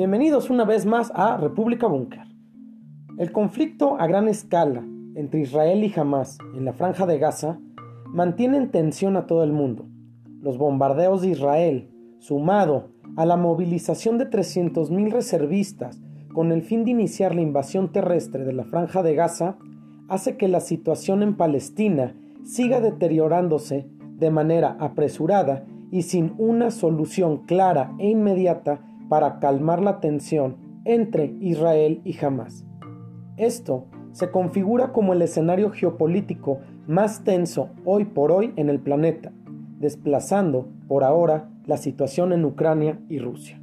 Bienvenidos una vez más a República Búnker. El conflicto a gran escala entre Israel y Hamas en la franja de Gaza mantiene en tensión a todo el mundo. Los bombardeos de Israel, sumado a la movilización de 300.000 reservistas con el fin de iniciar la invasión terrestre de la franja de Gaza, hace que la situación en Palestina siga deteriorándose de manera apresurada y sin una solución clara e inmediata para calmar la tensión entre Israel y Hamas. Esto se configura como el escenario geopolítico más tenso hoy por hoy en el planeta, desplazando por ahora la situación en Ucrania y Rusia.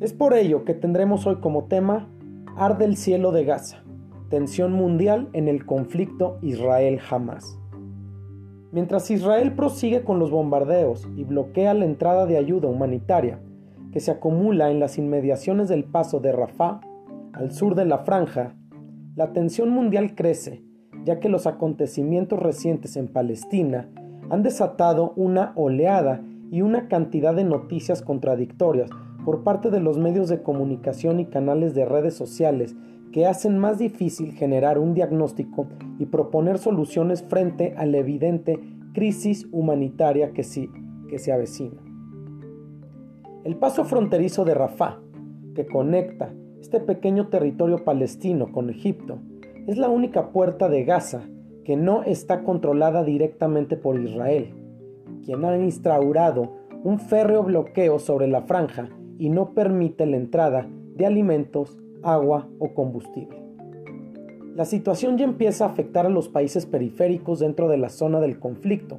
Es por ello que tendremos hoy como tema Arde el cielo de Gaza, tensión mundial en el conflicto Israel-Hamas. Mientras Israel prosigue con los bombardeos y bloquea la entrada de ayuda humanitaria que se acumula en las inmediaciones del paso de Rafah, al sur de la franja, la tensión mundial crece, ya que los acontecimientos recientes en Palestina han desatado una oleada y una cantidad de noticias contradictorias por parte de los medios de comunicación y canales de redes sociales que hacen más difícil generar un diagnóstico y proponer soluciones frente a la evidente crisis humanitaria que, que se avecina. El paso fronterizo de Rafah, que conecta este pequeño territorio palestino con Egipto, es la única puerta de Gaza que no está controlada directamente por Israel, quien ha instaurado un férreo bloqueo sobre la franja y no permite la entrada de alimentos, agua o combustible. La situación ya empieza a afectar a los países periféricos dentro de la zona del conflicto,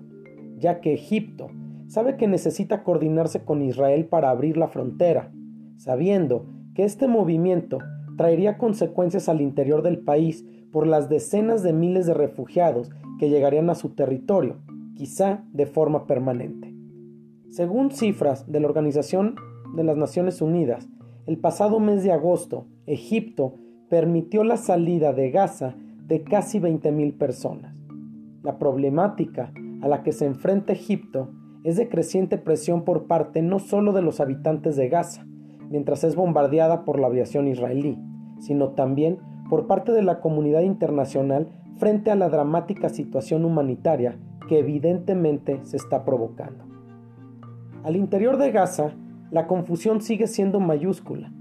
ya que Egipto sabe que necesita coordinarse con Israel para abrir la frontera, sabiendo que este movimiento traería consecuencias al interior del país por las decenas de miles de refugiados que llegarían a su territorio, quizá de forma permanente. Según cifras de la Organización de las Naciones Unidas, el pasado mes de agosto, Egipto permitió la salida de Gaza de casi 20.000 personas. La problemática a la que se enfrenta Egipto es de creciente presión por parte no solo de los habitantes de Gaza, mientras es bombardeada por la aviación israelí, sino también por parte de la comunidad internacional frente a la dramática situación humanitaria que evidentemente se está provocando. Al interior de Gaza, la confusión sigue siendo mayúscula,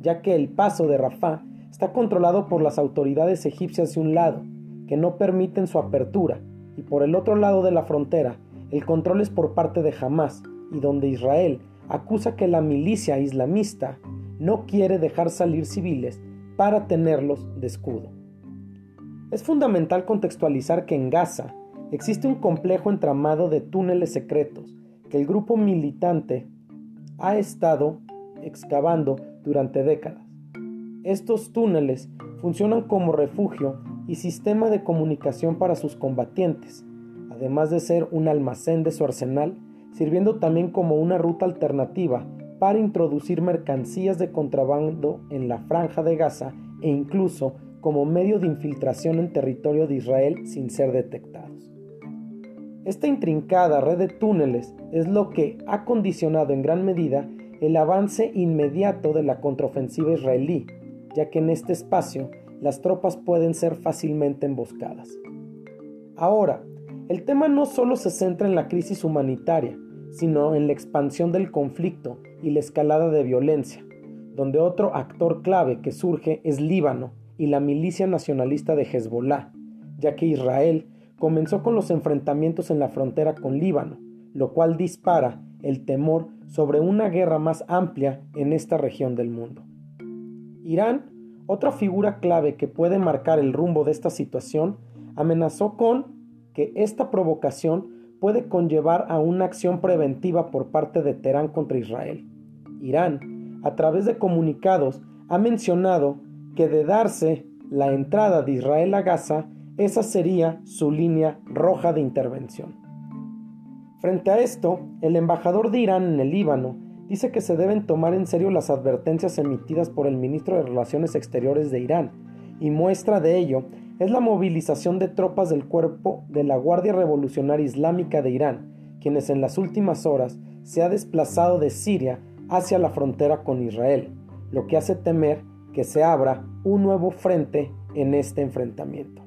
ya que el paso de Rafah está controlado por las autoridades egipcias de un lado, que no permiten su apertura, y por el otro lado de la frontera el control es por parte de Hamas y donde Israel acusa que la milicia islamista no quiere dejar salir civiles para tenerlos de escudo. Es fundamental contextualizar que en Gaza existe un complejo entramado de túneles secretos que el grupo militante ha estado excavando durante décadas. Estos túneles funcionan como refugio y sistema de comunicación para sus combatientes, además de ser un almacén de su arsenal, sirviendo también como una ruta alternativa para introducir mercancías de contrabando en la franja de Gaza e incluso como medio de infiltración en territorio de Israel sin ser detectados. Esta intrincada red de túneles es lo que ha condicionado en gran medida el avance inmediato de la contraofensiva israelí, ya que en este espacio las tropas pueden ser fácilmente emboscadas. Ahora, el tema no solo se centra en la crisis humanitaria, sino en la expansión del conflicto y la escalada de violencia, donde otro actor clave que surge es Líbano y la milicia nacionalista de Hezbollah, ya que Israel comenzó con los enfrentamientos en la frontera con Líbano, lo cual dispara el temor sobre una guerra más amplia en esta región del mundo. Irán, otra figura clave que puede marcar el rumbo de esta situación, amenazó con que esta provocación puede conllevar a una acción preventiva por parte de Teherán contra Israel. Irán, a través de comunicados, ha mencionado que de darse la entrada de Israel a Gaza, esa sería su línea roja de intervención. Frente a esto, el embajador de Irán en el Líbano dice que se deben tomar en serio las advertencias emitidas por el ministro de Relaciones Exteriores de Irán, y muestra de ello es la movilización de tropas del cuerpo de la Guardia Revolucionaria Islámica de Irán, quienes en las últimas horas se ha desplazado de Siria hacia la frontera con Israel, lo que hace temer que se abra un nuevo frente en este enfrentamiento.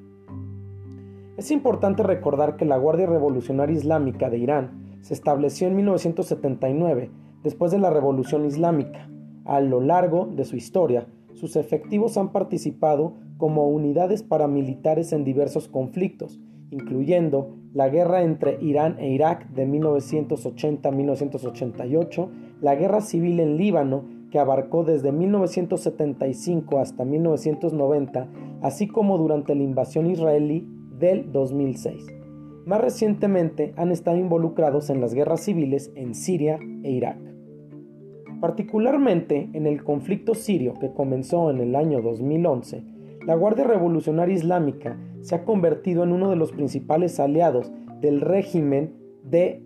Es importante recordar que la Guardia Revolucionaria Islámica de Irán se estableció en 1979 después de la Revolución Islámica. A lo largo de su historia, sus efectivos han participado como unidades paramilitares en diversos conflictos, incluyendo la guerra entre Irán e Irak de 1980 1988, la guerra civil en Líbano que abarcó desde 1975 hasta 1990, así como durante la invasión israelí del 2006. Más recientemente han estado involucrados en las guerras civiles en Siria e Irak. Particularmente en el conflicto sirio que comenzó en el año 2011, la Guardia Revolucionaria Islámica se ha convertido en uno de los principales aliados del régimen de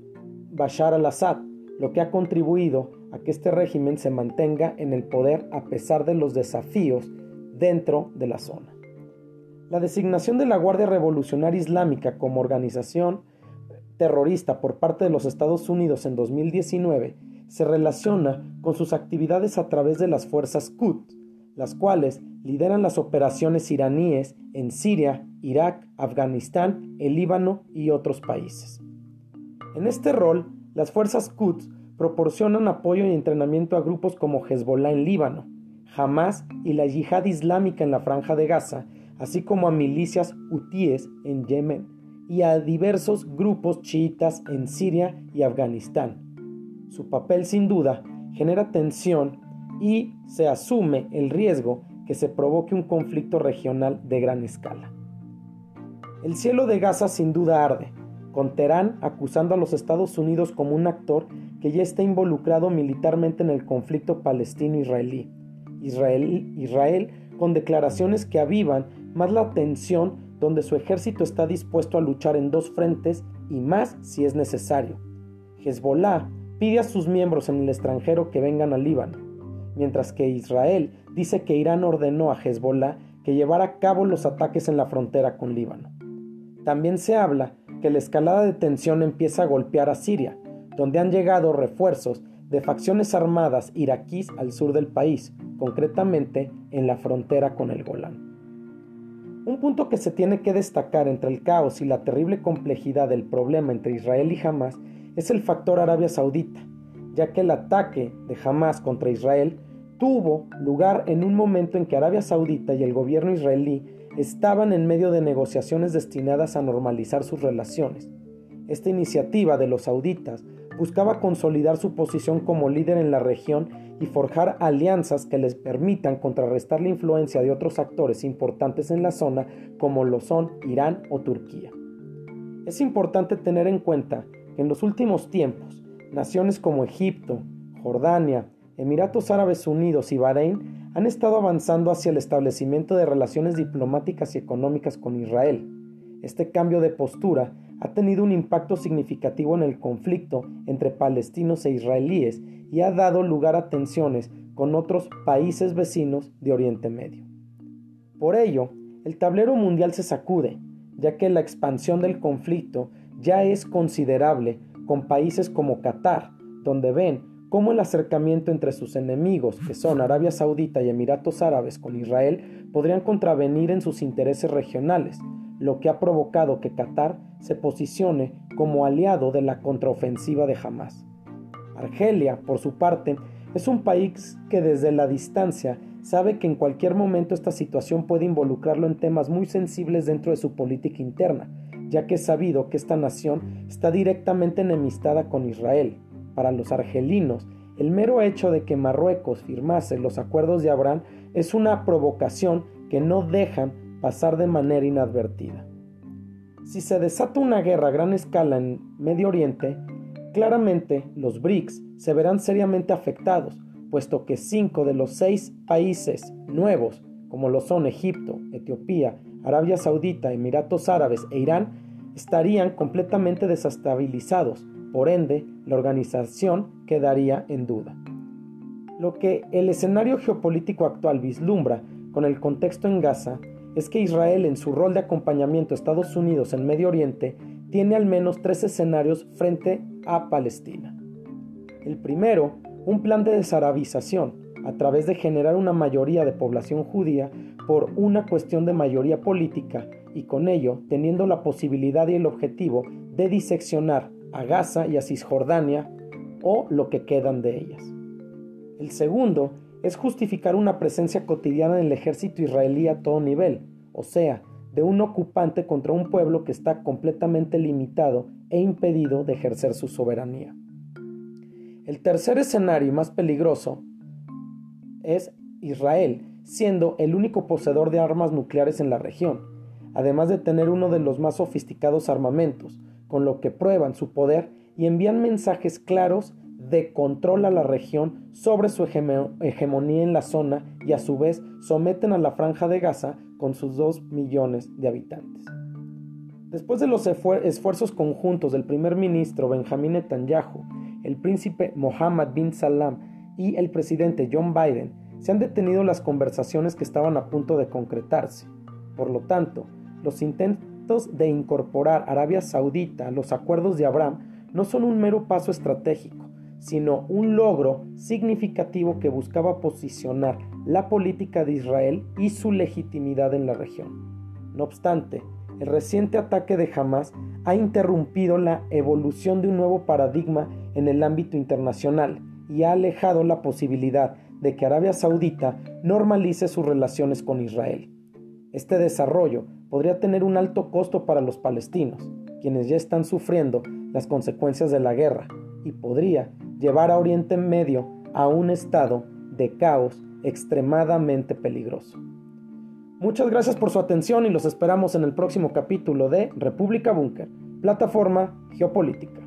Bashar al-Assad, lo que ha contribuido a que este régimen se mantenga en el poder a pesar de los desafíos dentro de la zona. La designación de la Guardia Revolucionaria Islámica como organización terrorista por parte de los Estados Unidos en 2019 se relaciona con sus actividades a través de las fuerzas Quds, las cuales lideran las operaciones iraníes en Siria, Irak, Afganistán, el Líbano y otros países. En este rol, las fuerzas Quds proporcionan apoyo y entrenamiento a grupos como Hezbollah en Líbano, Hamas y la Yihad Islámica en la Franja de Gaza, así como a milicias hutíes en Yemen y a diversos grupos chiitas en Siria y Afganistán. Su papel sin duda genera tensión y se asume el riesgo que se provoque un conflicto regional de gran escala. El cielo de Gaza sin duda arde, con Teherán acusando a los Estados Unidos como un actor que ya está involucrado militarmente en el conflicto palestino-israelí. Israel, Israel con declaraciones que avivan más la tensión donde su ejército está dispuesto a luchar en dos frentes y más si es necesario. Hezbollah pide a sus miembros en el extranjero que vengan al Líbano, mientras que Israel dice que Irán ordenó a Hezbollah que llevara a cabo los ataques en la frontera con Líbano. También se habla que la escalada de tensión empieza a golpear a Siria, donde han llegado refuerzos de facciones armadas iraquíes al sur del país, concretamente en la frontera con el Golán. Un punto que se tiene que destacar entre el caos y la terrible complejidad del problema entre Israel y Hamas es el factor Arabia Saudita, ya que el ataque de Hamas contra Israel tuvo lugar en un momento en que Arabia Saudita y el gobierno israelí estaban en medio de negociaciones destinadas a normalizar sus relaciones. Esta iniciativa de los sauditas buscaba consolidar su posición como líder en la región y forjar alianzas que les permitan contrarrestar la influencia de otros actores importantes en la zona como lo son Irán o Turquía. Es importante tener en cuenta en los últimos tiempos, naciones como Egipto, Jordania, Emiratos Árabes Unidos y Bahrein han estado avanzando hacia el establecimiento de relaciones diplomáticas y económicas con Israel. Este cambio de postura ha tenido un impacto significativo en el conflicto entre palestinos e israelíes y ha dado lugar a tensiones con otros países vecinos de Oriente Medio. Por ello, el tablero mundial se sacude, ya que la expansión del conflicto ya es considerable con países como Qatar, donde ven cómo el acercamiento entre sus enemigos, que son Arabia Saudita y Emiratos Árabes con Israel, podrían contravenir en sus intereses regionales, lo que ha provocado que Qatar se posicione como aliado de la contraofensiva de Hamas. Argelia, por su parte, es un país que desde la distancia sabe que en cualquier momento esta situación puede involucrarlo en temas muy sensibles dentro de su política interna, ya que es sabido que esta nación está directamente enemistada con Israel. Para los argelinos, el mero hecho de que Marruecos firmase los acuerdos de Abraham es una provocación que no dejan pasar de manera inadvertida. Si se desata una guerra a gran escala en Medio Oriente, claramente los BRICS se verán seriamente afectados, puesto que cinco de los seis países nuevos, como lo son Egipto, Etiopía, Arabia Saudita, Emiratos Árabes e Irán, estarían completamente desestabilizados, por ende, la organización quedaría en duda. Lo que el escenario geopolítico actual vislumbra con el contexto en Gaza es que Israel en su rol de acompañamiento a Estados Unidos en Medio Oriente tiene al menos tres escenarios frente a Palestina. El primero un plan de desarabización a través de generar una mayoría de población judía por una cuestión de mayoría política y con ello teniendo la posibilidad y el objetivo de diseccionar a Gaza y a Cisjordania o lo que quedan de ellas. El segundo es justificar una presencia cotidiana en el ejército israelí a todo nivel, o sea, de un ocupante contra un pueblo que está completamente limitado e impedido de ejercer su soberanía. El tercer escenario más peligroso es Israel, siendo el único poseedor de armas nucleares en la región, además de tener uno de los más sofisticados armamentos, con lo que prueban su poder y envían mensajes claros de control a la región sobre su hegemonía en la zona y a su vez someten a la franja de Gaza con sus 2 millones de habitantes. Después de los esfuerzos conjuntos del primer ministro Benjamin Netanyahu, el príncipe Mohammed bin Salam y el presidente John Biden, se han detenido las conversaciones que estaban a punto de concretarse. Por lo tanto, los intentos de incorporar Arabia Saudita a los acuerdos de Abraham no son un mero paso estratégico, sino un logro significativo que buscaba posicionar la política de Israel y su legitimidad en la región. No obstante, el reciente ataque de Hamas ha interrumpido la evolución de un nuevo paradigma en el ámbito internacional y ha alejado la posibilidad de que Arabia Saudita normalice sus relaciones con Israel. Este desarrollo podría tener un alto costo para los palestinos, quienes ya están sufriendo las consecuencias de la guerra, y podría llevar a Oriente Medio a un estado de caos extremadamente peligroso. Muchas gracias por su atención y los esperamos en el próximo capítulo de República Búnker, plataforma geopolítica.